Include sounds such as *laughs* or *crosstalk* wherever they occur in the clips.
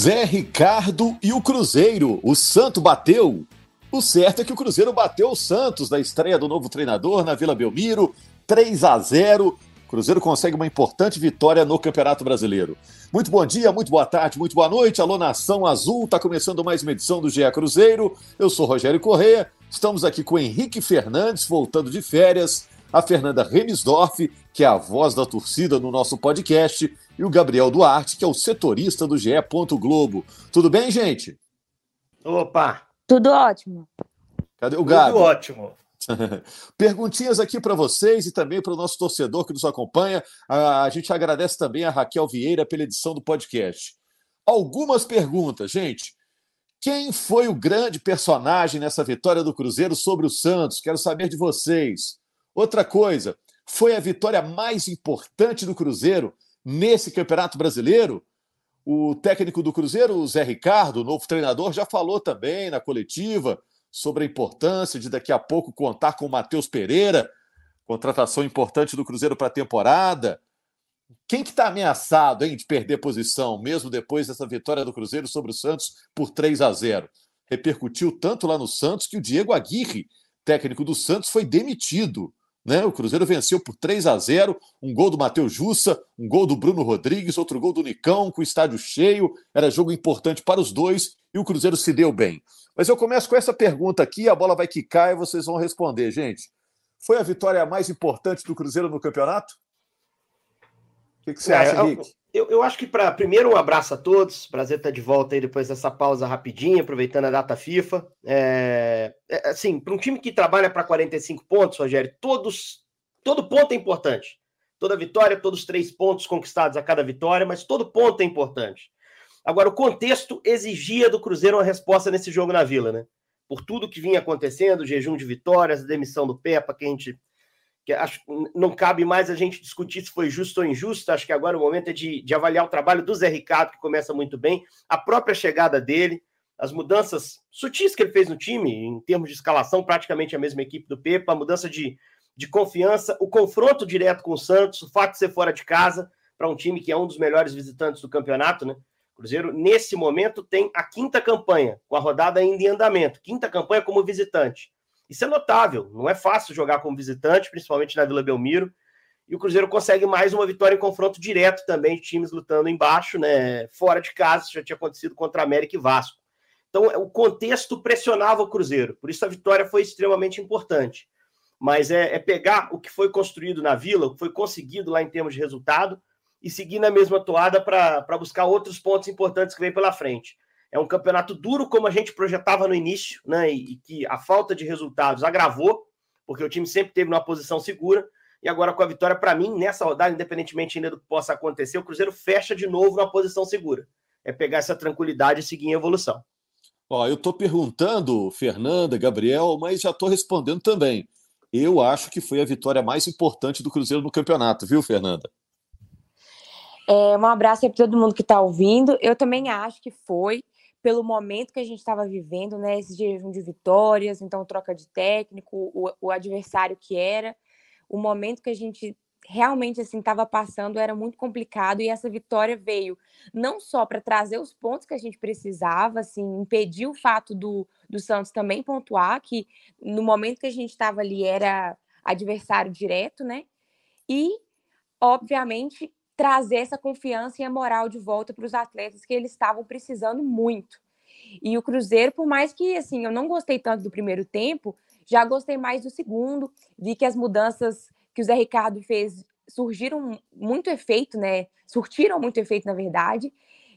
Zé Ricardo e o Cruzeiro. O Santo bateu. O certo é que o Cruzeiro bateu o Santos na estreia do novo treinador na Vila Belmiro, 3 a 0. O Cruzeiro consegue uma importante vitória no Campeonato Brasileiro. Muito bom dia, muito boa tarde, muito boa noite. Alô Nação Azul, está começando mais uma edição do GE Cruzeiro. Eu sou Rogério Correia. Estamos aqui com Henrique Fernandes, voltando de férias, a Fernanda Remisdorf, que é a voz da torcida no nosso podcast, e o Gabriel Duarte, que é o setorista do GE. Globo. Tudo bem, gente? Opa! Tudo ótimo. Cadê o Gabi? Tudo ótimo. *laughs* Perguntinhas aqui para vocês e também para o nosso torcedor que nos acompanha. A, a gente agradece também a Raquel Vieira pela edição do podcast. Algumas perguntas, gente. Quem foi o grande personagem nessa vitória do Cruzeiro sobre o Santos? Quero saber de vocês. Outra coisa, foi a vitória mais importante do Cruzeiro nesse Campeonato Brasileiro? O técnico do Cruzeiro, o Zé Ricardo, novo treinador, já falou também na coletiva sobre a importância de daqui a pouco contar com o Matheus Pereira, contratação importante do Cruzeiro para a temporada. Quem que está ameaçado hein, de perder posição, mesmo depois dessa vitória do Cruzeiro sobre o Santos por 3 a 0? Repercutiu tanto lá no Santos que o Diego Aguirre, técnico do Santos, foi demitido. Né? O Cruzeiro venceu por 3 a 0 um gol do Matheus Jussa, um gol do Bruno Rodrigues, outro gol do Nicão, com o estádio cheio. Era jogo importante para os dois e o Cruzeiro se deu bem. Mas eu começo com essa pergunta aqui, a bola vai quicar e vocês vão responder, gente. Foi a vitória mais importante do Cruzeiro no campeonato? O que, que você é, acha, Henrique? Eu, eu, acho que para primeiro um abraço a todos, prazer estar de volta aí depois dessa pausa rapidinha, aproveitando a data FIFA. É, é, assim, para um time que trabalha para 45 pontos, Rogério, todos, todo ponto é importante. Toda vitória, todos os três pontos conquistados a cada vitória, mas todo ponto é importante. Agora, o contexto exigia do Cruzeiro uma resposta nesse jogo na Vila, né? Por tudo que vinha acontecendo, o jejum de vitórias, a demissão do Pepa, que a gente que acho não cabe mais a gente discutir se foi justo ou injusto. Acho que agora o momento é de, de avaliar o trabalho do Zé Ricardo, que começa muito bem, a própria chegada dele, as mudanças sutis que ele fez no time, em termos de escalação, praticamente a mesma equipe do Pepa, a mudança de, de confiança, o confronto direto com o Santos, o fato de ser fora de casa, para um time que é um dos melhores visitantes do campeonato, né? Cruzeiro, nesse momento, tem a quinta campanha, com a rodada ainda em andamento. Quinta campanha como visitante. Isso é notável, não é fácil jogar como visitante, principalmente na Vila Belmiro. E o Cruzeiro consegue mais uma vitória em confronto direto também, de times lutando embaixo, né? Fora de casa, isso já tinha acontecido contra América e Vasco. Então, o contexto pressionava o Cruzeiro, por isso a vitória foi extremamente importante. Mas é, é pegar o que foi construído na Vila, o que foi conseguido lá em termos de resultado, e seguir na mesma toada para buscar outros pontos importantes que vem pela frente. É um campeonato duro, como a gente projetava no início, né? E, e que a falta de resultados agravou, porque o time sempre teve uma posição segura. E agora, com a vitória, para mim, nessa rodada, independentemente ainda do que possa acontecer, o Cruzeiro fecha de novo numa posição segura. É pegar essa tranquilidade e seguir em evolução. Ó, eu estou perguntando, Fernanda, Gabriel, mas já estou respondendo também. Eu acho que foi a vitória mais importante do Cruzeiro no campeonato, viu, Fernanda? É, um abraço para todo mundo que está ouvindo. Eu também acho que foi pelo momento que a gente estava vivendo, né? Esse jejum de vitórias, então troca de técnico, o, o adversário que era, o momento que a gente realmente assim estava passando era muito complicado e essa vitória veio não só para trazer os pontos que a gente precisava, assim, impedir o fato do, do Santos também pontuar, que no momento que a gente estava ali era adversário direto, né? E, obviamente, trazer essa confiança e a moral de volta para os atletas que eles estavam precisando muito. E o Cruzeiro, por mais que assim, eu não gostei tanto do primeiro tempo, já gostei mais do segundo. Vi que as mudanças que o Zé Ricardo fez surgiram muito efeito, né? Surtiram muito efeito, na verdade.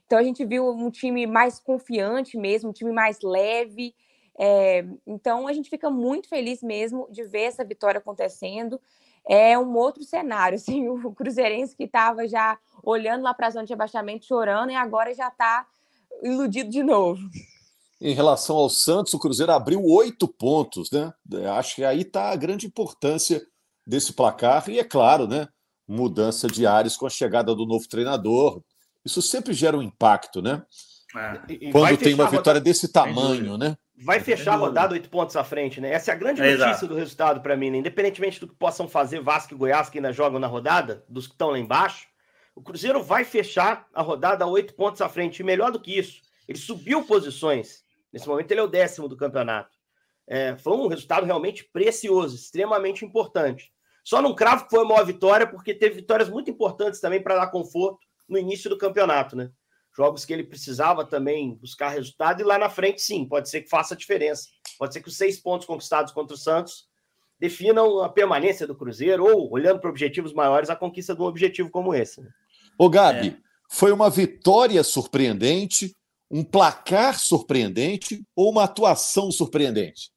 Então a gente viu um time mais confiante mesmo, um time mais leve. É, então a gente fica muito feliz mesmo de ver essa vitória acontecendo é um outro cenário. *laughs* Assim, o Cruzeirense que estava já olhando lá para a zona de abaixamento, chorando, e agora já está iludido de novo. em relação ao Santos, o Cruzeiro abriu oito pontos, né? Acho que aí está a grande importância desse placar, e é claro, né? Mudança de áreas com a chegada do novo treinador. Isso sempre gera um impacto, né? É. Quando tem uma vitória desse tamanho, né? Vai fechar a rodada oito pontos à frente, né? Essa é a grande é notícia exato. do resultado para mim, né? Independentemente do que possam fazer Vasco e Goiás, que ainda jogam na rodada, dos que estão lá embaixo, o Cruzeiro vai fechar a rodada oito pontos à frente. E melhor do que isso, ele subiu posições. Nesse momento, ele é o décimo do campeonato. É, foi um resultado realmente precioso, extremamente importante. Só não cravo que foi uma vitória, porque teve vitórias muito importantes também para dar conforto no início do campeonato, né? Jogos que ele precisava também buscar resultado, e lá na frente, sim, pode ser que faça diferença. Pode ser que os seis pontos conquistados contra o Santos definam a permanência do Cruzeiro, ou, olhando para objetivos maiores, a conquista de um objetivo como esse. Né? Ô, Gabi, é. foi uma vitória surpreendente, um placar surpreendente ou uma atuação surpreendente?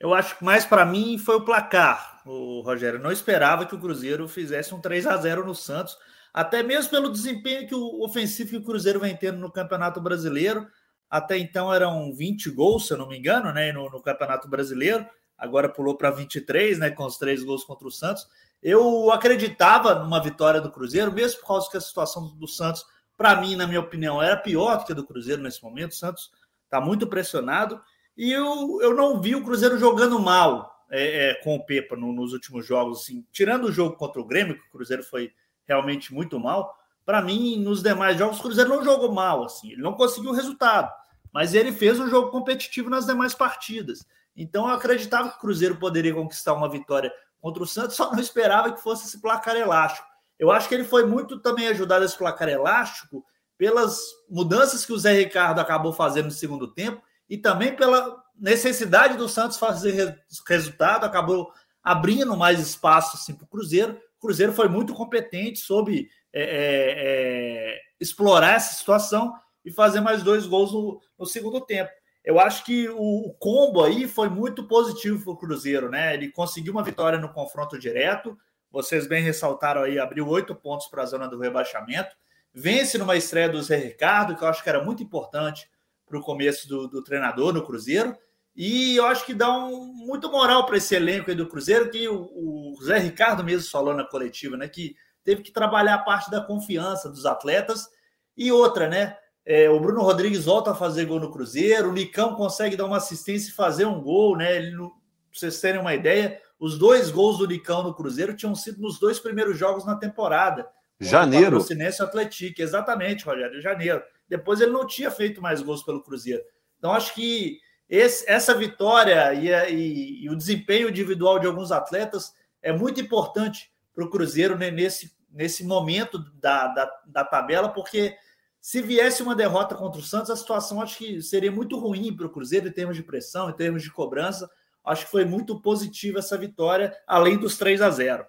Eu acho que mais para mim foi o placar, o Rogério. Eu não esperava que o Cruzeiro fizesse um 3 a 0 no Santos, até mesmo pelo desempenho que o ofensivo que o Cruzeiro vem tendo no Campeonato Brasileiro. Até então eram 20 gols, se eu não me engano, né, no, no Campeonato Brasileiro. Agora pulou para 23, né, com os três gols contra o Santos. Eu acreditava numa vitória do Cruzeiro, mesmo por causa que a situação do Santos, para mim, na minha opinião, era pior do que a do Cruzeiro nesse momento. O Santos está muito pressionado. E eu, eu não vi o Cruzeiro jogando mal é, é, com o Pepa no, nos últimos jogos. Assim, tirando o jogo contra o Grêmio, que o Cruzeiro foi realmente muito mal. Para mim, nos demais jogos, o Cruzeiro não jogou mal. assim Ele não conseguiu o resultado. Mas ele fez um jogo competitivo nas demais partidas. Então eu acreditava que o Cruzeiro poderia conquistar uma vitória contra o Santos, só não esperava que fosse esse placar elástico. Eu acho que ele foi muito também ajudado esse placar elástico pelas mudanças que o Zé Ricardo acabou fazendo no segundo tempo e também pela necessidade do Santos fazer resultado, acabou abrindo mais espaço assim, para o Cruzeiro. O Cruzeiro foi muito competente, soube é, é, é, explorar essa situação e fazer mais dois gols no, no segundo tempo eu acho que o, combo aí foi muito positivo para o Cruzeiro, né? Ele conseguiu uma vitória no confronto direto. Vocês bem ressaltaram aí, abriu oito pontos para a zona do rebaixamento. Vence numa estreia do Zé Ricardo, que eu acho que era muito importante para o começo do, do, treinador no Cruzeiro. E eu acho que dá um, muito moral para esse elenco aí do Cruzeiro, que o, o Zé Ricardo mesmo falou na coletiva, né? Que teve que trabalhar a parte da confiança dos atletas. E outra, né? É, o Bruno Rodrigues volta a fazer gol no Cruzeiro, o Nicão consegue dar uma assistência e fazer um gol, né? Ele, pra vocês terem uma ideia, os dois gols do Nicão no Cruzeiro tinham sido nos dois primeiros jogos na temporada. Janeiro. O Patrocinense Atlético, exatamente, Rogério, janeiro. Depois ele não tinha feito mais gols pelo Cruzeiro. Então acho que esse, essa vitória e, e, e, o desempenho individual de alguns atletas é muito importante para o Cruzeiro né, nesse, nesse momento da, da, da tabela, porque se viesse uma derrota contra o Santos, a situação acho que seria muito ruim para o Cruzeiro em termos de pressão, em termos de cobrança. Acho que foi muito positiva essa vitória, além dos 3 a 0.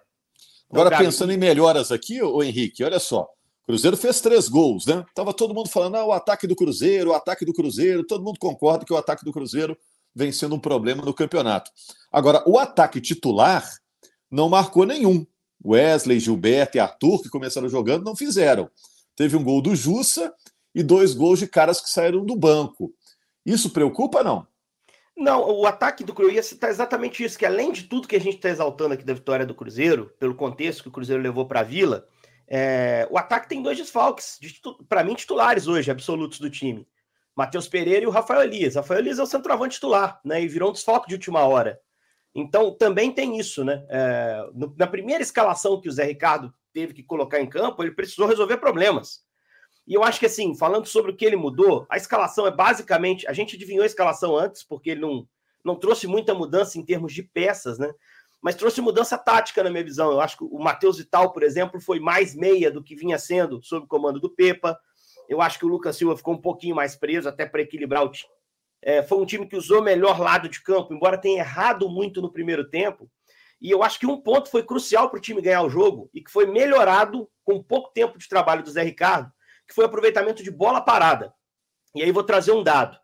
Agora, pensando em melhoras aqui, o Henrique, olha só. Cruzeiro fez três gols, né? Tava todo mundo falando, ah, o ataque do Cruzeiro, o ataque do Cruzeiro. Todo mundo concorda que o ataque do Cruzeiro vem sendo um problema no campeonato. Agora, o ataque titular não marcou nenhum. Wesley, Gilberto e Arthur, que começaram jogando, não fizeram. Teve um gol do Jussa e dois gols de caras que saíram do banco. Isso preocupa, não? Não, o ataque do Cruzeiro está exatamente isso, que além de tudo que a gente está exaltando aqui da vitória do Cruzeiro, pelo contexto que o Cruzeiro levou para a Vila, é, o ataque tem dois desfalques, para mim, titulares hoje, absolutos do time. Matheus Pereira e o Rafael Elias. Rafael Elias é o centroavante titular, né? E virou um desfalque de última hora. Então, também tem isso, né? É, no, na primeira escalação que o Zé Ricardo teve que colocar em campo, ele precisou resolver problemas. E eu acho que, assim, falando sobre o que ele mudou, a escalação é basicamente. A gente adivinhou a escalação antes, porque ele não, não trouxe muita mudança em termos de peças, né? Mas trouxe mudança tática, na minha visão. Eu acho que o Matheus Vital, por exemplo, foi mais meia do que vinha sendo sob o comando do Pepa. Eu acho que o Lucas Silva ficou um pouquinho mais preso, até para equilibrar o time. É, foi um time que usou melhor lado de campo, embora tenha errado muito no primeiro tempo. E eu acho que um ponto foi crucial para o time ganhar o jogo e que foi melhorado com pouco tempo de trabalho do Zé Ricardo, que foi aproveitamento de bola parada. E aí vou trazer um dado.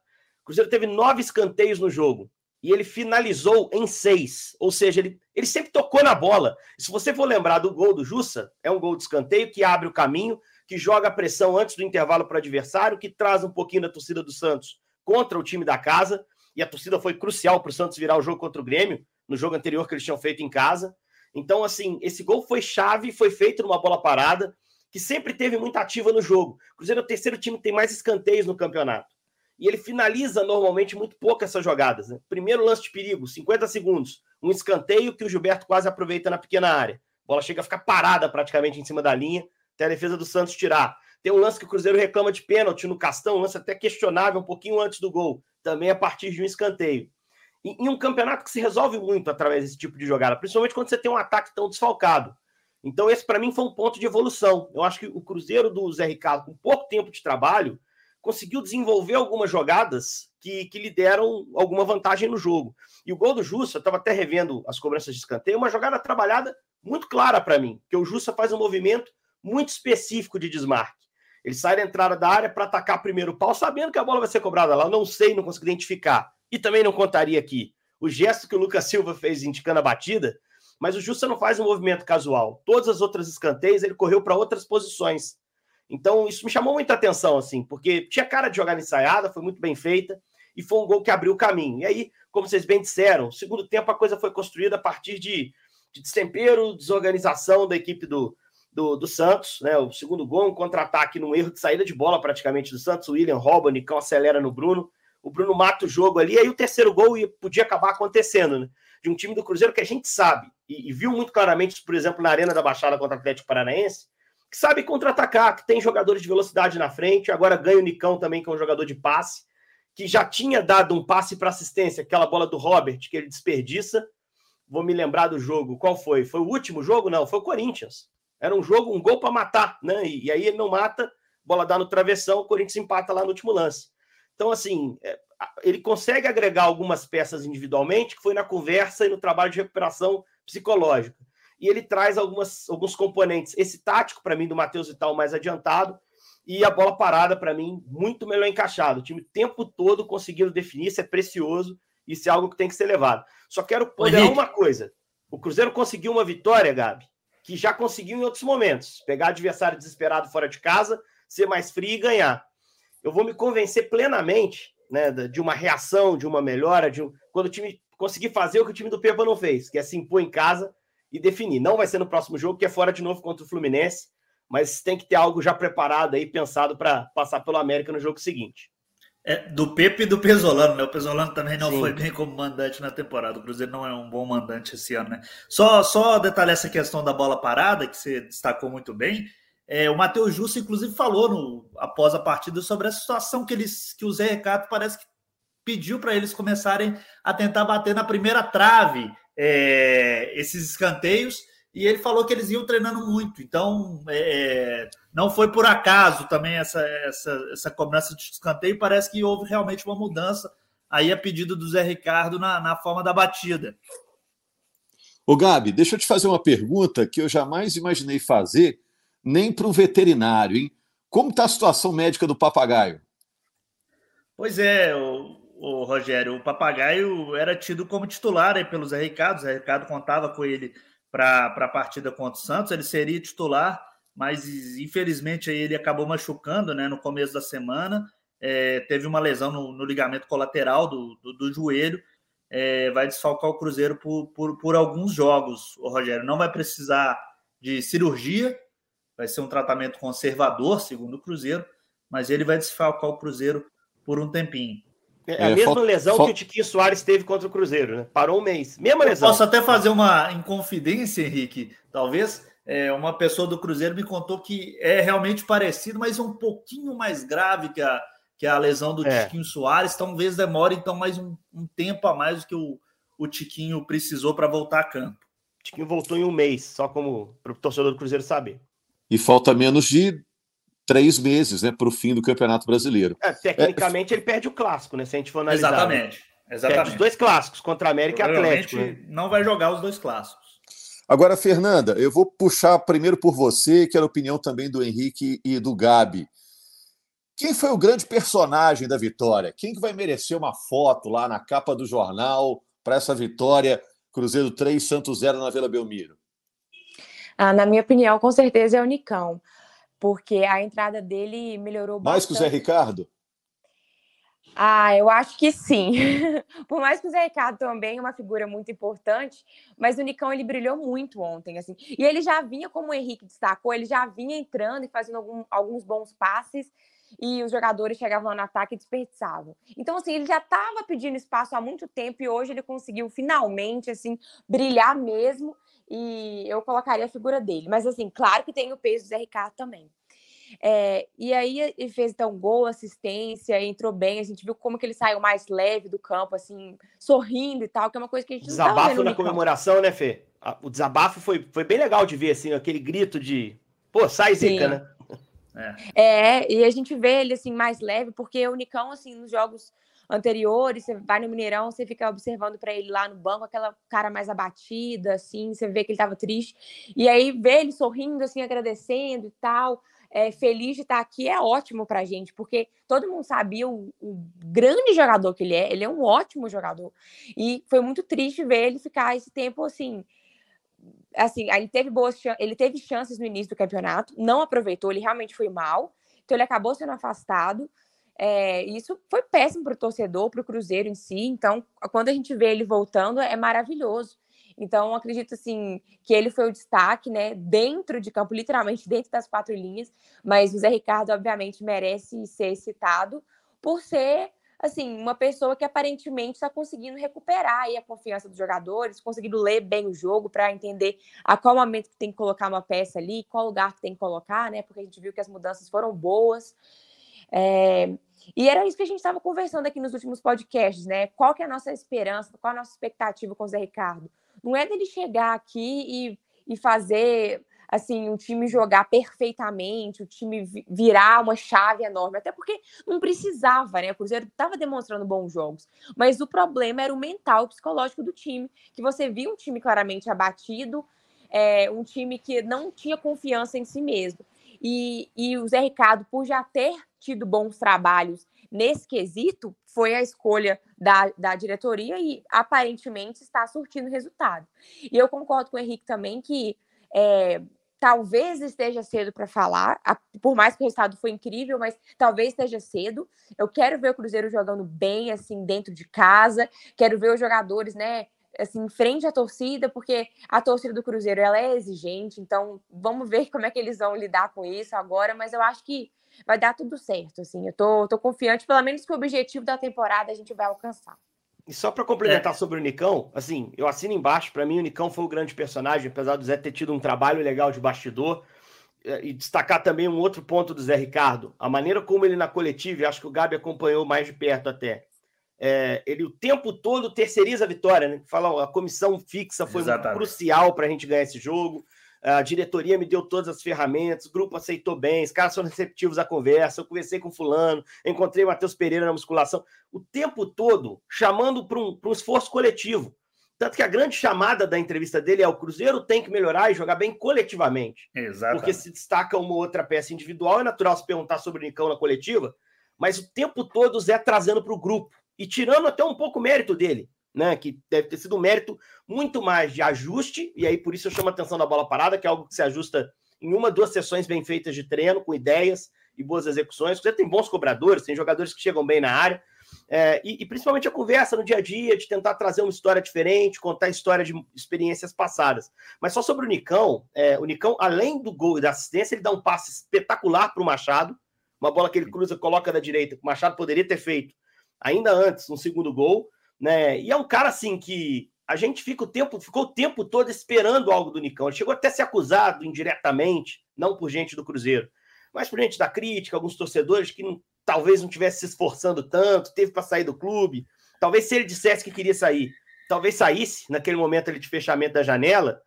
O Cruzeiro teve nove escanteios no jogo e ele finalizou em seis. Ou seja, ele, ele sempre tocou na bola. Se você for lembrar do gol do Jussa, é um gol de escanteio que abre o caminho, que joga a pressão antes do intervalo para o adversário, que traz um pouquinho da torcida do Santos contra o time da casa, e a torcida foi crucial para o Santos virar o jogo contra o Grêmio, no jogo anterior que eles tinham feito em casa. Então, assim, esse gol foi chave, foi feito numa bola parada, que sempre teve muita ativa no jogo. O Cruzeiro é o terceiro time que tem mais escanteios no campeonato. E ele finaliza normalmente muito pouco essas jogadas. Né? Primeiro lance de perigo, 50 segundos. Um escanteio que o Gilberto quase aproveita na pequena área. A bola chega a ficar parada praticamente em cima da linha, até a defesa do Santos tirar. Tem um lance que o Cruzeiro reclama de pênalti no Castão, um lance até questionável um pouquinho antes do gol, também a partir de um escanteio. Em um campeonato que se resolve muito através desse tipo de jogada, principalmente quando você tem um ataque tão desfalcado. Então, esse para mim foi um ponto de evolução. Eu acho que o Cruzeiro do Zé Ricardo, com pouco tempo de trabalho, conseguiu desenvolver algumas jogadas que, que lhe deram alguma vantagem no jogo. E o gol do Jussa, eu estava até revendo as cobranças de escanteio, uma jogada trabalhada muito clara para mim, que o Jussa faz um movimento muito específico de desmarque. Ele sai da entrada da área para atacar primeiro pau, sabendo que a bola vai ser cobrada lá. Eu não sei, não consigo identificar. E também não contaria aqui o gesto que o Lucas Silva fez indicando a batida, mas o Jussa não faz um movimento casual. Todas as outras escanteios ele correu para outras posições. Então isso me chamou muita atenção, assim, porque tinha cara de jogar ensaiada, foi muito bem feita e foi um gol que abriu o caminho. E aí, como vocês bem disseram, segundo tempo a coisa foi construída a partir de, de destempero, desorganização da equipe do, do, do, Santos, né? O segundo gol, um contra-ataque num erro de saída de bola praticamente do Santos. O William rouba, o Nicão acelera no Bruno. O Bruno mata o jogo ali, aí o terceiro gol podia acabar acontecendo, né? De um time do Cruzeiro que a gente sabe, e, e viu muito claramente, por exemplo, na Arena da Baixada contra o Atlético Paranaense, que sabe contra-atacar, que tem jogadores de velocidade na frente, agora ganha o Nicão também, que é um jogador de passe, que já tinha dado um passe para assistência, aquela bola do Robert, que ele desperdiça. Vou me lembrar do jogo. Qual foi? Foi o último jogo? Não, foi o Corinthians. Era um jogo, um gol para matar, né? E, e, aí ele não mata, bola dá no travessão, o Corinthians empata lá no último lance. Então, assim, é, ele consegue agregar algumas peças individualmente, que foi na conversa e no trabalho de recuperação psicológica. E ele traz algumas, alguns componentes. Esse tático, para mim, do Matheus Vital mais adiantado, e a bola parada, para mim, muito melhor encaixado. O time o tempo todo conseguindo definir, isso é precioso, isso é algo que tem que ser levado. Só quero ponderar uma coisa. O Cruzeiro conseguiu uma vitória, Gabi, que já conseguiu em outros momentos. Pegar adversário desesperado fora de casa, ser mais frio e ganhar. Eu vou me convencer plenamente né, de uma reação, de uma melhora, de um... quando o time conseguir fazer o que o time do Pepa não fez, que é se impor em casa e definir. Não vai ser no próximo jogo, que é fora de novo contra o Fluminense, mas tem que ter algo já preparado aí, pensado para passar pelo América no jogo seguinte. É, do Pepe e do Pesolano, né? O Pesolano também não Sim. foi bem como mandante na temporada. O Cruzeiro não é um bom mandante esse ano, né? Só, só detalhar essa questão da bola parada, que você destacou muito bem. É, o Matheus Justo, inclusive, falou no, após a partida sobre a situação que, eles, que o Zé Ricardo parece que pediu para eles começarem a tentar bater na primeira trave é, esses escanteios e ele falou que eles iam treinando muito. Então, é, não foi por acaso também essa, essa, essa cobrança de escanteio. Parece que houve realmente uma mudança aí a pedido do Zé Ricardo na, na forma da batida. Ô, Gabi, deixa eu te fazer uma pergunta que eu jamais imaginei fazer, nem para um veterinário, hein? Como está a situação médica do papagaio? Pois é, o, o Rogério, o papagaio era tido como titular aí pelo Zé Ricardo. O Zé Ricardo contava com ele para a partida contra o Santos, ele seria titular, mas infelizmente aí ele acabou machucando né, no começo da semana. É, teve uma lesão no, no ligamento colateral do, do, do joelho. É, vai desfalcar o Cruzeiro por, por, por alguns jogos, o Rogério. Não vai precisar de cirurgia, vai ser um tratamento conservador, segundo o Cruzeiro, mas ele vai desfalcar o Cruzeiro por um tempinho. É a é, mesma falta, lesão falta... que o Tiquinho Soares teve contra o Cruzeiro, né? Parou um mês. Mesma Eu lesão. Posso até fazer uma inconfidência, Henrique. Talvez é, uma pessoa do Cruzeiro me contou que é realmente parecido, mas um pouquinho mais grave que a, que a lesão do é. Tiquinho Soares. Talvez demore então mais um, um tempo a mais do que o, o Tiquinho precisou para voltar a campo. O Tiquinho voltou em um mês, só como para o torcedor do Cruzeiro saber. E falta menos de três meses né, para o fim do Campeonato Brasileiro. É, tecnicamente, é... ele perde o clássico, né? Se a gente for analisar. Exatamente. Exatamente. Perde os dois clássicos, contra a América e Atlético. Né? Não vai jogar os dois clássicos. Agora, Fernanda, eu vou puxar primeiro por você, que era a opinião também do Henrique e do Gabi. Quem foi o grande personagem da vitória? Quem que vai merecer uma foto lá na capa do jornal para essa vitória Cruzeiro 3, Santos 0 na Vila Belmiro? Ah, na minha opinião, com certeza é o Nicão porque a entrada dele melhorou Mais bastante. Mais que o Zé Ricardo? Ah, eu acho que sim. *laughs* Por mais que o Zé Ricardo também é uma figura muito importante, mas o Nicão ele brilhou muito ontem, assim. E ele já vinha, como o Henrique destacou, ele já vinha entrando e fazendo algum, alguns bons passes e os jogadores chegavam no ataque e desperdiçavam. Então, assim, ele já estava pedindo espaço há muito tempo e hoje ele conseguiu finalmente, assim, brilhar mesmo. E eu colocaria a figura dele. Mas, assim, claro que tem o peso do Zé Ricardo também. É, e aí ele fez então gol, assistência, entrou bem. A gente viu como que ele saiu mais leve do campo, assim, sorrindo e tal, que é uma coisa que a gente Desabafo na comemoração, né, Fê? O desabafo foi, foi bem legal de ver, assim, aquele grito de pô, sai zica, né? É. é, e a gente vê ele assim mais leve, porque o Nicão, assim, nos jogos anteriores, você vai no Mineirão, você fica observando para ele lá no banco, aquela cara mais abatida, assim, você vê que ele estava triste. E aí ver ele sorrindo, assim, agradecendo e tal é, feliz de estar aqui é ótimo para a gente, porque todo mundo sabia o, o, grande jogador que ele é, ele é um ótimo jogador. E foi muito triste ver ele ficar esse tempo assim. Assim, ele teve boas ele teve chances no início do campeonato, não aproveitou, ele realmente foi mal, então ele acabou sendo afastado. É, isso foi péssimo para o torcedor, para o Cruzeiro em si. Então, quando a gente vê ele voltando, é maravilhoso. Então, acredito assim que ele foi o destaque, né, dentro de campo, literalmente dentro das quatro linhas. Mas o Zé Ricardo, obviamente, merece ser citado por ser assim, uma pessoa que aparentemente está conseguindo recuperar aí a confiança dos jogadores, conseguindo ler bem o jogo para entender a qual momento que tem que colocar uma peça ali, qual lugar que tem que colocar, né? Porque a gente viu que as mudanças foram boas. É... E era isso que a gente estava conversando aqui nos últimos podcasts, né? Qual que é a nossa esperança, qual a nossa expectativa com o Zé Ricardo? Não é dele chegar aqui e, e fazer assim, o time jogar perfeitamente, o time virar uma chave enorme, até porque não precisava, né? O Cruzeiro estava demonstrando bons jogos, mas o problema era o mental, o psicológico do time, que você via um time claramente abatido, é, um time que não tinha confiança em si mesmo. E, e o Zé Ricardo, por já ter tido bons trabalhos nesse quesito, foi a escolha da, da diretoria e aparentemente está surtindo resultado. E eu concordo com o Henrique também que é, talvez esteja cedo para falar, por mais que o resultado foi incrível, mas talvez esteja cedo. Eu quero ver o Cruzeiro jogando bem, assim, dentro de casa, quero ver os jogadores, né, assim, frente à torcida, porque a torcida do Cruzeiro, ela é exigente, então vamos ver *laughs* como é que eles vão lidar com isso agora, mas eu acho que vai dar tudo certo, assim. Eu tô, tô confiante, pelo menos que o objetivo da temporada a gente vai alcançar. E só para complementar é. sobre o Nicão, assim, eu assino embaixo, para mim o Nicão foi o grande personagem, apesar do Zé ter tido um trabalho legal de bastidor. É, e destacar também um outro ponto do Zé Ricardo, a maneira como ele na coletiva, e acho que o Gabi acompanhou mais de perto até. É, ele o tempo todo terceiriza a vitória, né? Fala, a comissão fixa foi crucial para a gente ganhar esse jogo a diretoria me deu todas as ferramentas, o grupo aceitou bem, os caras são receptivos à conversa, eu conversei com fulano, encontrei o Matheus Pereira na musculação, o tempo todo chamando para um, um esforço coletivo. Tanto que a grande chamada da entrevista dele é o Cruzeiro tem que melhorar e jogar bem coletivamente. Exato. Porque se destaca uma outra peça individual, é natural se perguntar sobre o Nicão na coletiva, mas o tempo todo o Zé trazendo para o grupo e tirando até um pouco o mérito dele né? Que deve ter sido um mérito muito mais de ajuste, e aí por isso eu chamo a atenção da bola parada, que é algo que se ajusta em uma, duas sessões bem feitas de treino, com ideias e boas execuções. Você tem bons cobradores, tem jogadores que chegam bem na área, é, e, e, principalmente a conversa no dia a dia, de tentar trazer uma história diferente, contar a história de experiências passadas. Mas só sobre o Nicão, é, o Nicão, além do gol e da assistência, ele dá um passe espetacular para o Machado, uma bola que ele cruza, coloca da direita, que o Machado poderia ter feito ainda antes, no segundo gol né? E é um cara assim que a gente fica o tempo, ficou o tempo todo esperando algo do Nicão. Ele chegou até a ser acusado indiretamente, não por gente do Cruzeiro, mas por gente da crítica, alguns torcedores que não, talvez não tivesse se esforçando tanto, teve para sair do clube. Talvez se ele dissesse que queria sair, talvez saísse naquele momento ali de fechamento da janela.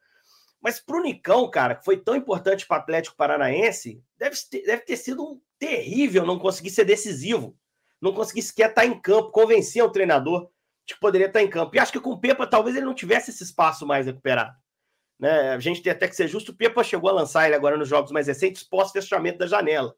Mas para o Nicão, cara, que foi tão importante para o Atlético Paranaense, deve ter, deve ter sido terrível não conseguir ser decisivo, não conseguir sequer estar em campo, convencer o treinador que poderia estar em campo. E acho que com o Pepa talvez ele não tivesse esse espaço mais recuperado. Né? A gente tem até que ser justo, o Pepa chegou a lançar ele agora nos jogos mais recentes, pós-fechamento da janela.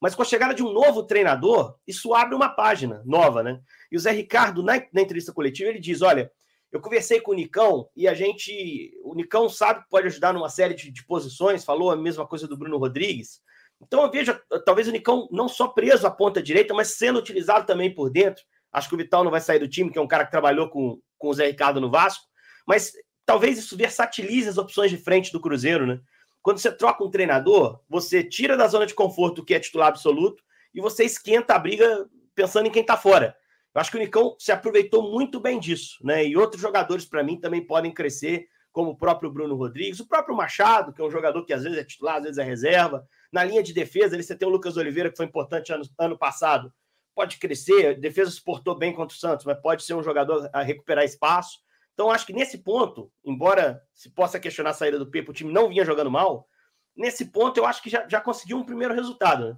Mas com a chegada de um novo treinador, isso abre uma página nova, né? E o Zé Ricardo, na, na entrevista coletiva, ele diz: olha, eu conversei com o Nicão e a gente. O Nicão sabe que pode ajudar numa série de, de posições, falou a mesma coisa do Bruno Rodrigues. Então eu vejo talvez o Nicão não só preso à ponta direita, mas sendo utilizado também por dentro Acho que o Vital não vai sair do time, que é um cara que trabalhou com, com o Zé Ricardo no Vasco, mas talvez isso versatilize as opções de frente do Cruzeiro, né? Quando você troca um treinador, você tira da zona de conforto que é titular absoluto e você esquenta a briga pensando em quem tá fora. Eu acho que o Nicão se aproveitou muito bem disso, né? E outros jogadores, para mim, também podem crescer, como o próprio Bruno Rodrigues, o próprio Machado, que é um jogador que às vezes é titular, às vezes é reserva. Na linha de defesa, ali você tem o Lucas Oliveira, que foi importante ano, ano passado. Pode crescer, a defesa se portou bem contra o Santos, mas pode ser um jogador a recuperar espaço. Então, acho que nesse ponto, embora se possa questionar a saída do Pepe, o time não vinha jogando mal, nesse ponto eu acho que já, já conseguiu um primeiro resultado. Né?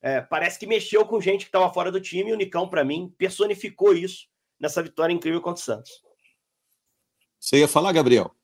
É, parece que mexeu com gente que estava fora do time e o Nicão, para mim, personificou isso nessa vitória incrível contra o Santos. Você ia falar, Gabriel?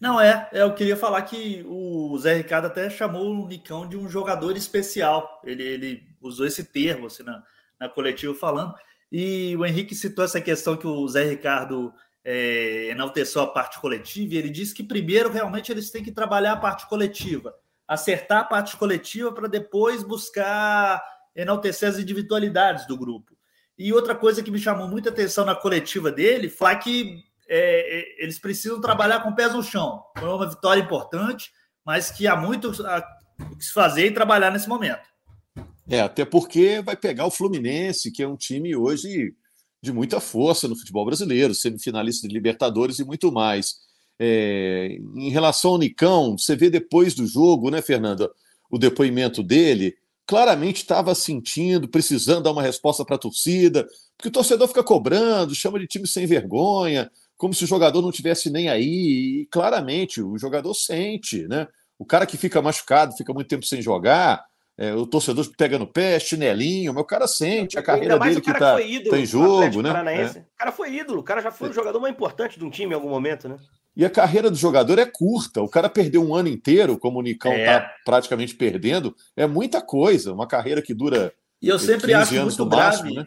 Não, é, é, eu queria falar que o Zé Ricardo até chamou o Nicão de um jogador especial. Ele, ele usou esse termo assim, na, na coletiva falando. E o Henrique citou essa questão que o Zé Ricardo é, enalteceu a parte coletiva, e ele disse que primeiro realmente eles têm que trabalhar a parte coletiva, acertar a parte coletiva para depois buscar enaltecer as individualidades do grupo. E outra coisa que me chamou muita atenção na coletiva dele foi que é, é, eles precisam trabalhar com pés no chão. Foi uma vitória importante, mas que há muito o que se fazer e trabalhar nesse momento. É, até porque vai pegar o Fluminense, que é um time hoje de muita força no futebol brasileiro, semifinalista de Libertadores e muito mais. É, em relação ao Nicão, você vê depois do jogo, né, Fernanda, o depoimento dele, claramente estava sentindo, precisando dar uma resposta para a torcida, porque o torcedor fica cobrando, chama de time sem vergonha, como se o jogador não tivesse nem aí. E claramente o jogador sente, né? O cara que fica machucado, fica muito tempo sem jogar, é, o torcedor pega no pé, chinelinho, mas o cara sente a carreira dele que está tá em jogo, né? É. O cara foi ídolo, o cara já foi o jogador mais importante de um time em algum momento, né? E a carreira do jogador é curta. O cara perdeu um ano inteiro, como o Nicão está é. praticamente perdendo, é muita coisa. Uma carreira que dura. E eu sempre acho muito grave. Máximo, né?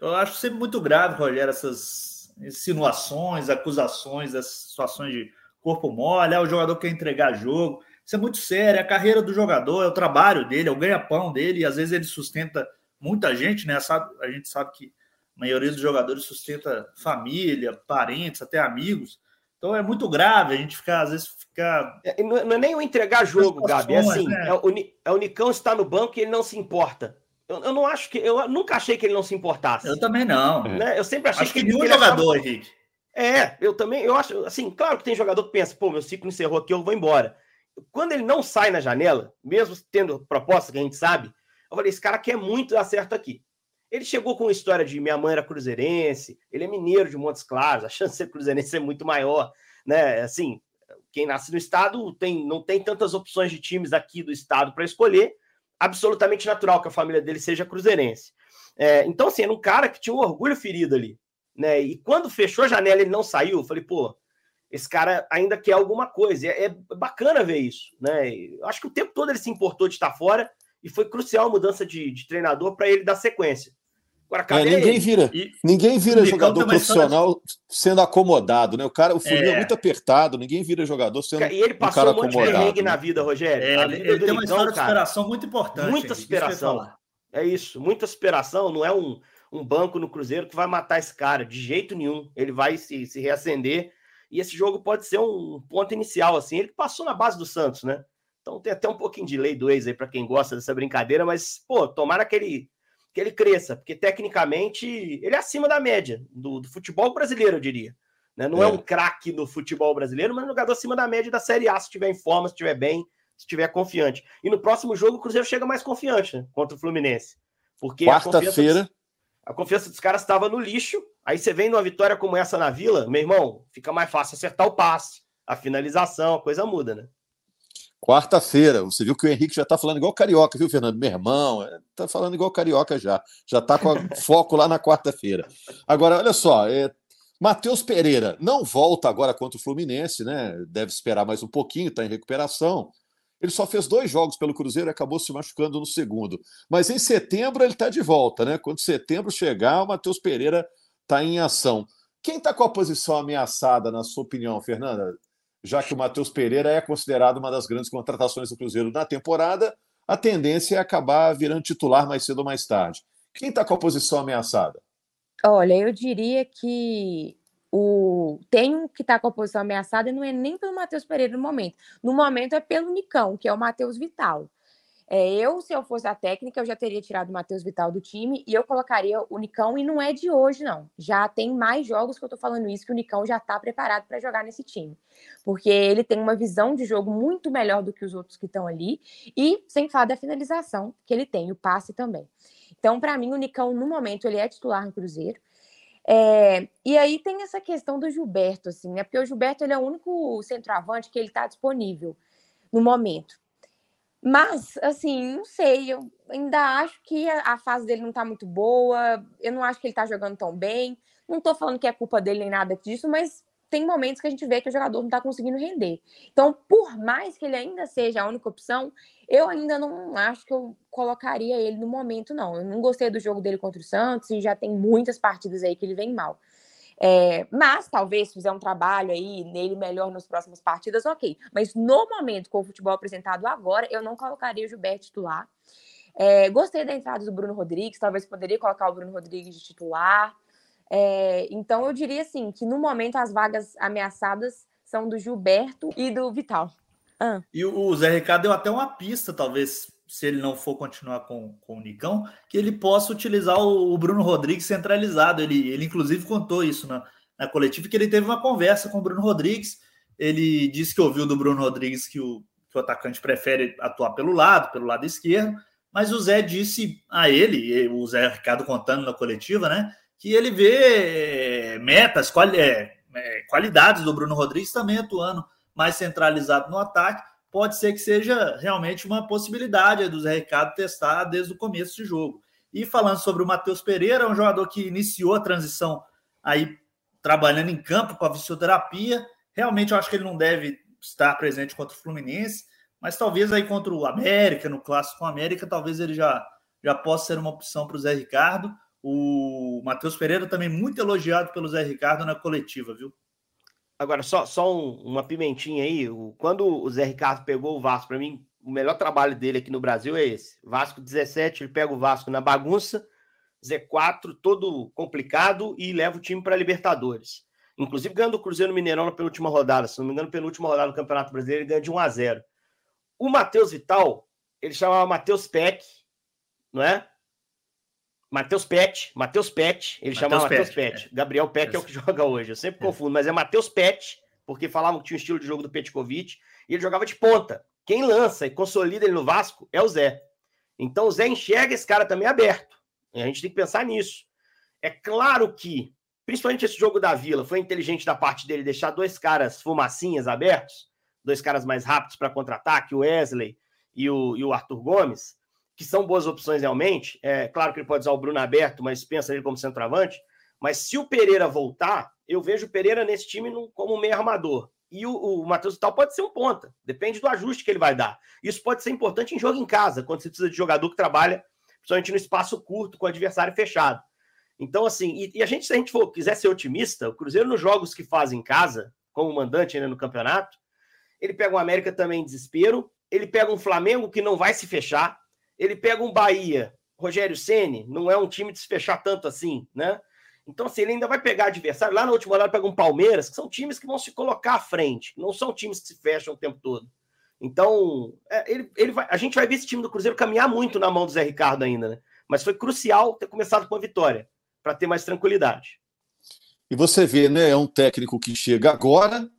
Eu acho sempre muito grave, Rogério, essas insinuações, acusações, essas situações de corpo mole, ah, o jogador quer entregar jogo. Isso é muito sério, é a carreira do jogador, é o trabalho dele, é o ganha-pão dele, e às vezes ele sustenta muita gente, né? A gente sabe que a maioria dos jogadores sustenta família, parentes, até amigos. Então é muito grave a gente ficar, às vezes, ficar. É, não é nem o entregar jogo, Gabi. É assim: né? é, o, é o Nicão está no banco e ele não se importa. Eu, eu, não acho que. Eu nunca achei que ele não se importasse. Eu também não. Né? Eu sempre achei acho que, que nenhum jogador, achava... Henrique. É, eu também. Eu acho. Assim, claro que tem jogador que pensa, pô, meu ciclo encerrou aqui, eu vou embora. Quando ele não sai na janela, mesmo tendo proposta que a gente sabe, eu falei, esse cara quer muito dar certo aqui. Ele chegou com a história de minha mãe era cruzeirense, ele é mineiro de Montes Claros, a chance de ser cruzeirense é muito maior, né? Assim, quem nasce no estado tem, não tem tantas opções de times aqui do estado para escolher, absolutamente natural que a família dele seja cruzeirense. É, então, assim, era um cara que tinha um orgulho ferido ali. Né? E quando fechou a janela ele não saiu, eu falei, pô, esse cara ainda quer alguma coisa. É, é bacana ver isso. Né? Eu acho que o tempo todo ele se importou de estar fora e foi crucial a mudança de, de treinador para ele dar sequência. Agora, é, ninguém vira, e, ninguém vira jogador profissional sendo acomodado, né? O cara, o funil é. é. muito apertado, ninguém vira jogador sendo E ele passou um, cara um monte de perrengue né? na vida, Rogério. É, vida ele tem uma história de superação muito importante. Muita superação. É isso, muita superação. Não é um, um banco no Cruzeiro que vai matar esse cara, de jeito nenhum. Ele vai se, se reacender e esse jogo pode ser um ponto inicial, assim. Ele passou na base do Santos, né? Então tem até um pouquinho de lei do ex aí para quem gosta dessa brincadeira, mas, pô, tomara que ele que ele cresça, porque tecnicamente ele é acima da média do, do futebol brasileiro, eu diria. Né? Não é, é um craque no futebol brasileiro, mas é um jogador acima da média da Série A, se estiver em forma, se estiver bem, se estiver confiante. E no próximo jogo o Cruzeiro chega mais confiante né? contra o Fluminense. Porque quarta-feira a confiança dos caras estava no lixo. Aí você vem numa vitória como essa na Vila, meu irmão, fica mais fácil acertar o passe, a finalização, a coisa muda, né? Quarta-feira, você viu que o Henrique já está falando igual carioca, viu, Fernando? Meu irmão, está falando igual carioca já. Já está com *laughs* foco lá na quarta-feira. Agora, olha só, é, Matheus Pereira não volta agora contra o Fluminense, né? Deve esperar mais um pouquinho, está em recuperação. Ele só fez dois jogos pelo Cruzeiro e acabou se machucando no segundo. Mas em setembro ele está de volta, né? Quando setembro chegar, o Matheus Pereira está em ação. Quem está com a posição ameaçada, na sua opinião, Fernanda? já que o Matheus Pereira é considerado uma das grandes contratações do Cruzeiro na temporada, a tendência é acabar virando titular mais cedo ou mais tarde. Quem está com a posição ameaçada? Olha, eu diria que o tem um que está com a posição ameaçada e não é nem pelo Matheus Pereira no momento. No momento é pelo Nicão, que é o Matheus Vital. É, eu, se eu fosse a técnica, eu já teria tirado o Matheus Vital do time e eu colocaria o Nicão, e não é de hoje, não. Já tem mais jogos que eu tô falando isso, que o Nicão já tá preparado para jogar nesse time. Porque ele tem uma visão de jogo muito melhor do que os outros que estão ali, e sem falar da finalização que ele tem, o passe também. Então, para mim, o Nicão, no momento, ele é titular no Cruzeiro. É, e aí tem essa questão do Gilberto, assim, né? Porque o Gilberto ele é o único centroavante que ele está disponível no momento. Mas, assim, não sei, eu ainda acho que a, fase dele não tá muito boa, eu não acho que ele tá jogando tão bem. Não tô falando que é culpa dele nem nada disso, mas tem momentos que a gente vê que o jogador não tá conseguindo render. Então, por mais que ele ainda seja a única opção, eu ainda não acho que eu colocaria ele no momento, não. Eu não gostei do jogo dele contra o Santos e já tem muitas partidas aí que ele vem mal. É, mas talvez fizer um trabalho aí nele melhor nas próximas partidas, ok. Mas no momento com o futebol apresentado agora, eu não colocaria o Gilberto titular. É, gostei da entrada do Bruno Rodrigues, talvez poderia colocar o Bruno Rodrigues de titular. É, então eu diria assim que no momento as vagas ameaçadas são do Gilberto e do Vital. Ah. E o Zé Ricardo deu até uma pista, talvez se ele não for continuar com, com o Nicão, que ele possa utilizar o, o Bruno Rodrigues centralizado. Ele, ele inclusive contou isso na, na coletiva, que ele teve uma conversa com o Bruno Rodrigues. Ele disse que ouviu do Bruno Rodrigues que o, que o atacante prefere atuar pelo lado, pelo lado esquerdo, mas o Zé disse a ele, o Zé Ricardo contando na coletiva, né, que ele vê metas, quali, é, é, qualidades do Bruno Rodrigues também atuando mais centralizado no ataque pode ser que seja realmente uma possibilidade do Zé Ricardo testar desde o começo de jogo. E falando sobre o Matheus Pereira, um jogador que iniciou a transição aí trabalhando em campo com a fisioterapia. Realmente eu acho que ele não deve estar presente contra o Fluminense, mas talvez aí contra o América, no clássico com o América, talvez ele já, já possa ser uma opção para o Zé Ricardo. O Matheus Pereira também muito elogiado pelo Zé Ricardo na coletiva, viu? Agora, só, só um, uma pimentinha aí. Quando o Zé Ricardo pegou o Vasco, para mim, o melhor trabalho dele aqui no Brasil é esse. Vasco 17, ele pega o Vasco na bagunça, Z4, todo complicado, e leva o time para Libertadores. Inclusive ganhando o Cruzeiro Mineirão na penúltima rodada. Se não me engano, penúltima rodada do Campeonato Brasileiro, ele ganha de 1 a 0 O Matheus Vital, ele chamava Matheus Peck, não é? Matheus Pet, Matheus Pet, ele chama Matheus Pet. É. Gabriel Peck é. é o que joga hoje, eu sempre é. confundo, mas é Matheus Pet, porque falavam que tinha o estilo de jogo do Petkovic, e ele jogava de ponta. Quem lança e consolida ele no Vasco é o Zé. Então o Zé enxerga esse cara também aberto. E a gente tem que pensar nisso. É claro que, principalmente esse jogo da Vila, foi inteligente da parte dele deixar dois caras fumacinhas abertos, dois caras mais rápidos para contra-ataque, o Wesley e o, e o Arthur Gomes que são boas opções realmente. É claro que ele pode usar o Bruno aberto, mas pensa ele como centroavante. Mas se o Pereira voltar, eu vejo o Pereira nesse time como meio armador. E o, o Matheus Vital pode ser um ponta, depende do ajuste que ele vai dar. Isso pode ser importante em jogo em casa, quando você precisa de jogador que trabalha, principalmente no espaço curto, com o adversário fechado. Então, assim, e, e a gente, se a gente for, quiser ser otimista, o Cruzeiro nos jogos que faz em casa, como mandante ainda no campeonato, ele pega um América também em desespero, ele pega um Flamengo que não vai se fechar, ele pega um Bahia, Rogério Ceni não é um time de se fechar tanto assim, né? Então, assim, ele ainda vai pegar adversário. Lá na última rodada, pega um Palmeiras, que são times que vão se colocar à frente, não são times que se fecham o tempo todo. Então, é, ele, ele vai, a gente vai ver esse time do Cruzeiro caminhar muito na mão do Zé Ricardo ainda, né? Mas foi crucial ter começado com a vitória, para ter mais tranquilidade. E você vê, né? É um técnico que chega agora,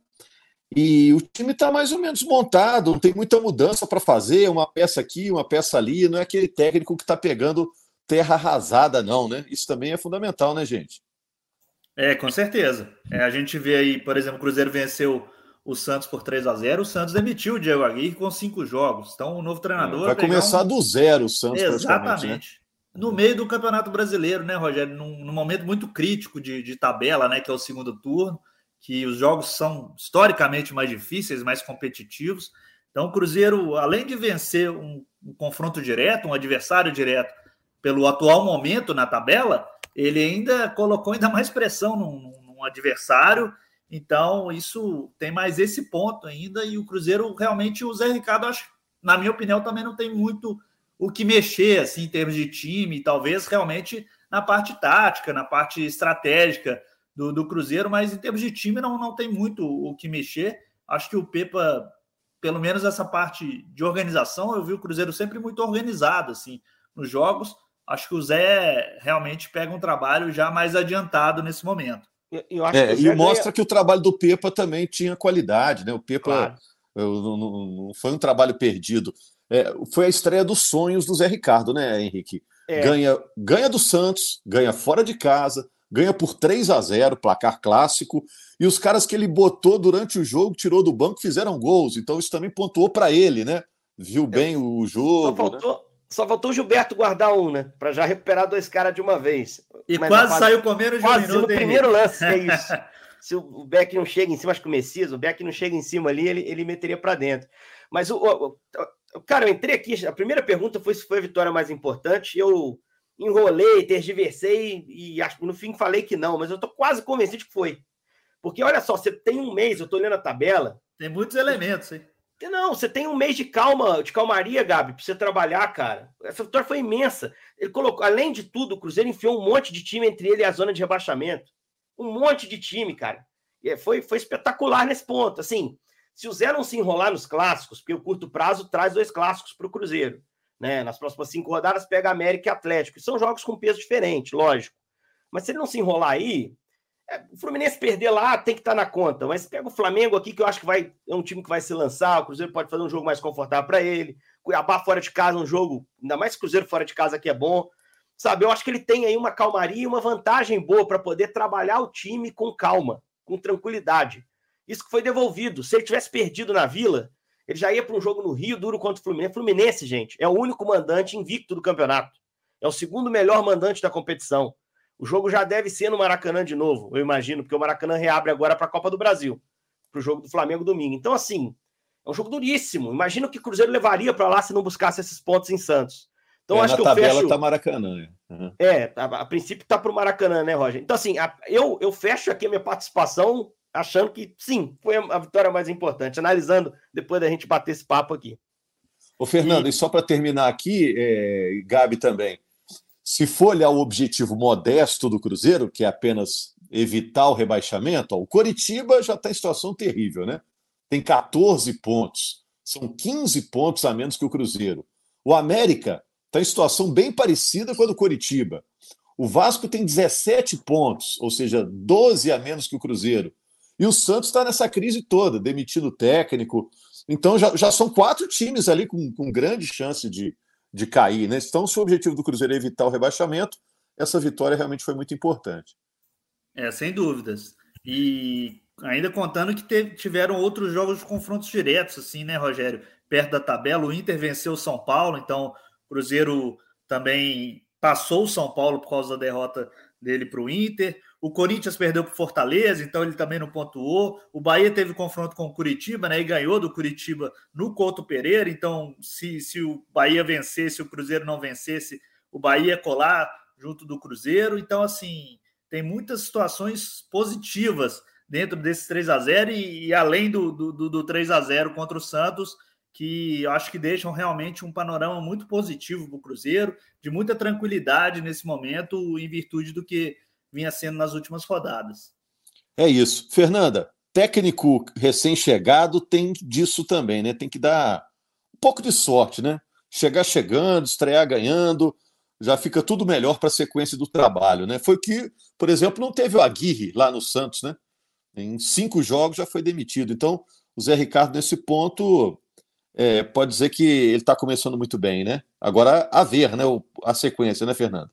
e o time está mais ou menos montado, não tem muita mudança para fazer, uma peça aqui, uma peça ali, não é aquele técnico que está pegando terra arrasada, não, né? Isso também é fundamental, né, gente? É, com certeza. É, a gente vê aí, por exemplo, o Cruzeiro venceu o Santos por 3 a 0 o Santos demitiu o Diego Aguirre com cinco jogos. Então, o novo treinador. Vai começar um... do zero o Santos, né? Exatamente. Né? No meio do Campeonato Brasileiro, né, Rogério? Num, num momento muito crítico de, de tabela, né? Que é o segundo turno que os jogos são historicamente mais difíceis, mais competitivos. Então, o Cruzeiro, além de vencer um, um confronto direto, um adversário direto, pelo atual momento na tabela, ele ainda colocou ainda mais pressão num, num adversário. Então, isso tem mais esse ponto ainda. E o Cruzeiro realmente, o Zé Ricardo, acho, na minha opinião, também não tem muito o que mexer assim, em termos de time. Talvez realmente na parte tática, na parte estratégica do, do Cruzeiro, mas em termos de time não, não tem muito o que mexer. Acho que o Pepa, pelo menos essa parte de organização, eu vi o Cruzeiro sempre muito organizado assim nos jogos. Acho que o Zé realmente pega um trabalho já mais adiantado nesse momento. Eu, eu é, e mostra ganha... que o trabalho do Pepa também tinha qualidade, né? O Pepa claro. não, não, foi um trabalho perdido. É, foi a estreia dos sonhos do Zé Ricardo, né, Henrique? É. Ganha, ganha do Santos, ganha fora de casa, ganha por 3 a 0 placar clássico, e os caras que ele botou durante o jogo, tirou do banco, fizeram gols. Então isso também pontuou para ele, né? Viu é. bem o jogo. Só faltou, né? só faltou o Gilberto guardar um, né? Para já recuperar dois caras de uma vez. E Mas quase saiu comendo Quase no primeiro lance, é *laughs* isso. Se o Beck não chega em cima, acho que o Messias, o Beck não chega em cima ali, ele, ele meteria para dentro. Mas o, o, Cara, eu entrei aqui, a primeira pergunta foi se foi a vitória mais importante. Eu enrolei, tergiversei e acho, no fim falei que não, mas eu tô quase convencido que foi. Porque olha só, você tem um mês, eu tô olhando a tabela. Tem muitos elementos, hein? Não, você tem um mês de calma, de calmaria, Gabi, para você trabalhar, cara. Essa vitória foi imensa. Ele colocou, além de tudo, o Cruzeiro enfiou um monte de time entre ele e a zona de rebaixamento. Um monte de time, cara. E foi, foi espetacular nesse ponto. Assim, se o Zé não se enrolar nos clássicos, porque o curto prazo traz dois clássicos para o Cruzeiro. Né? Nas próximas cinco rodadas pega América e Atlético. São jogos com peso diferente, lógico. Mas se ele não se enrolar aí, é, o Fluminense perder lá tem que estar tá na conta. Mas pega o Flamengo aqui, que eu acho que vai é um time que vai se lançar. O Cruzeiro pode fazer um jogo mais confortável para ele. Cuiabá fora de casa, um jogo, ainda mais Cruzeiro fora de casa que é bom. Sabe, eu acho que ele tem aí uma calmaria e uma vantagem boa para poder trabalhar o time com calma, com tranquilidade. Isso que foi devolvido. Se ele tivesse perdido na Vila, ele já ia para um jogo no Rio, duro contra o Fluminense. Fluminense, gente, é o único mandante invicto do campeonato. É o segundo melhor mandante da competição. O jogo já deve ser no Maracanã de novo, eu imagino, porque o Maracanã reabre agora para a Copa do Brasil, para o jogo do Flamengo domingo. Então, assim, é um jogo duríssimo. Imagina o que o Cruzeiro levaria para lá se não buscasse esses pontos em Santos. Então, é, acho que eu tabela fecho... tá Maracanã. Uhum. É, a, a, princípio tá para o Maracanã, né, Roger? Então, assim, a, eu, eu fecho aqui a minha participação achando que sim, foi a vitória mais importante, analisando depois da gente bater esse papo aqui. Ô, Fernando, e, e só para terminar aqui, é, Gabi também, se for olhar o objetivo modesto do Cruzeiro, que é apenas evitar o rebaixamento, ó, o Coritiba já está em situação terrível, né? Tem 14 pontos, são 15 pontos a menos que o Cruzeiro. O América está em situação bem parecida com a do Coritiba. O Vasco tem 17 pontos, ou seja, 12 a menos que o Cruzeiro. E o Santos está nessa crise toda, demitindo o técnico. Então já, já são quatro times ali com, com grande chance de, de cair. Né? Então, se o objetivo do Cruzeiro é evitar o rebaixamento, essa vitória realmente foi muito importante. É, sem dúvidas. E ainda contando que teve, tiveram outros jogos de confrontos diretos, assim, né, Rogério? Perto da tabela, o Inter venceu o São Paulo, então o Cruzeiro também passou o São Paulo por causa da derrota dele para o Inter. O Corinthians perdeu para Fortaleza, então ele também não pontuou. O Bahia teve confronto com o Curitiba, né? E ganhou do Curitiba no Couto Pereira. Então, se, se o Bahia vencesse, o Cruzeiro não vencesse, o Bahia ia colar junto do Cruzeiro. Então, assim, tem muitas situações positivas dentro desses 3 a 0 e, e além do, do, do 3 a 0 contra o Santos, que eu acho que deixam realmente um panorama muito positivo para o Cruzeiro, de muita tranquilidade nesse momento, em virtude do que vinha sendo nas últimas rodadas. É isso. Fernanda, técnico recém-chegado tem disso também, né? Tem que dar um pouco de sorte, né? Chegar chegando, estrear ganhando, já fica tudo melhor para a sequência do trabalho, né? Foi que, por exemplo, não teve o Aguirre lá no Santos, né? Em cinco jogos já foi demitido. Então, o Zé Ricardo, nesse ponto, é, pode dizer que ele está começando muito bem, né? Agora, a ver, né? A sequência, né, Fernanda?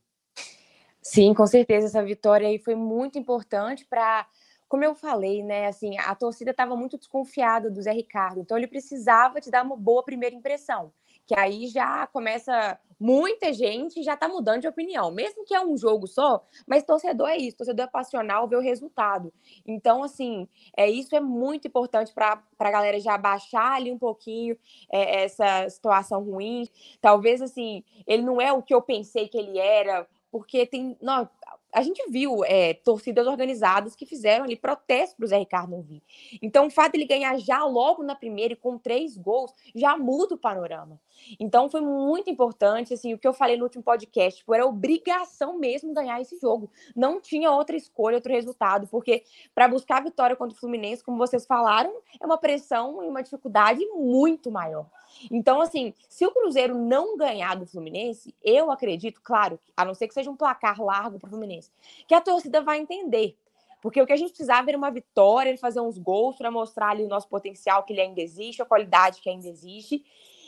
Sim, com certeza essa vitória aí foi muito importante para, como eu falei, né, assim, a torcida estava muito desconfiada do Zé Ricardo, então ele precisava te dar uma boa primeira impressão, que aí já começa muita gente já está mudando de opinião, mesmo que é um jogo só, mas torcedor é isso, torcedor é passional, vê o resultado. Então, assim, é isso é muito importante para a galera já baixar ali um pouquinho é, essa situação ruim. Talvez assim, ele não é o que eu pensei que ele era, porque tem. Não, a gente viu é, torcidas organizadas que fizeram ali protesto para o Zé Ricardo não vir. Então, o fato de ele ganhar já logo na primeira e com três gols já muda o panorama. Então, foi muito importante, assim, o que eu falei no último podcast, tipo, era obrigação mesmo ganhar esse jogo. Não tinha outra escolha, outro resultado, porque para buscar a vitória contra o Fluminense, como vocês falaram, é uma pressão e uma dificuldade muito maior. Então, assim, se o Cruzeiro não ganhar do Fluminense, eu acredito, claro, a não ser que seja um placar largo para o Fluminense, que a torcida vai entender. Porque o que a gente precisava era uma vitória, fazer uns gols para mostrar ali o nosso potencial, que ele ainda existe, a qualidade que ainda existe.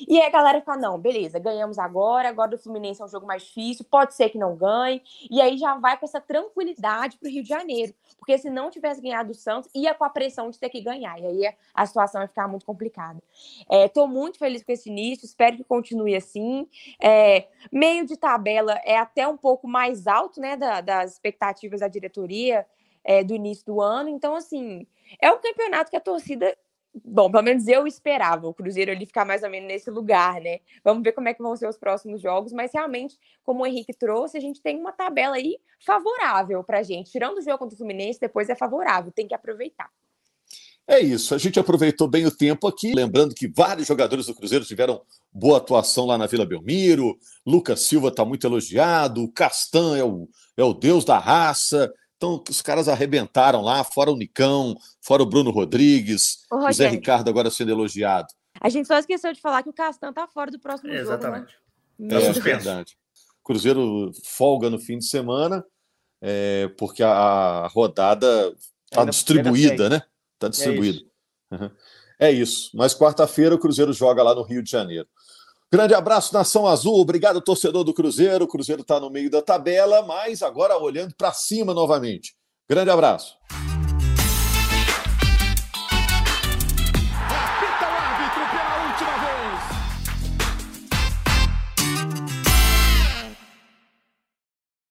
E aí a galera fala: não, beleza, ganhamos agora, agora do Fluminense é um jogo mais difícil, pode ser que não ganhe. E aí já vai com essa tranquilidade para o Rio de Janeiro. Porque se não tivesse ganhado o Santos, ia com a pressão de ter que ganhar. E aí a situação vai ficar muito complicada. Estou é, muito feliz com esse início, espero que continue assim. É, meio de tabela é até um pouco mais alto né, da, das expectativas da diretoria é, do início do ano. Então, assim, é um campeonato que a torcida Bom, pelo menos eu esperava o Cruzeiro ali ficar mais ou menos nesse lugar, né? Vamos ver como é que vão ser os próximos jogos, mas realmente, como o Henrique trouxe, a gente tem uma tabela aí favorável pra gente. Tirando o jogo contra o Fluminense, depois é favorável, tem que aproveitar. É isso, a gente aproveitou bem o tempo aqui, lembrando que vários jogadores do Cruzeiro tiveram boa atuação lá na Vila Belmiro, Lucas Silva está muito elogiado, o Castan é o, é o deus da raça, então, os caras arrebentaram lá, fora o Nicão, fora o Bruno Rodrigues, o, o Zé Ricardo agora sendo elogiado. A gente só esqueceu de falar que o Castan tá fora do próximo é, Exatamente. jogo. Exatamente. Né? É verdade. Cruzeiro folga no fim de semana, é, porque a, rodada está distribuída, né? Está distribuída. É isso. é isso. Mas quarta-feira o Cruzeiro joga lá no Rio de Janeiro. Grande abraço, Nação Azul. Obrigado, torcedor do Cruzeiro. O Cruzeiro está no meio da tabela, mas agora olhando para cima novamente. Grande abraço.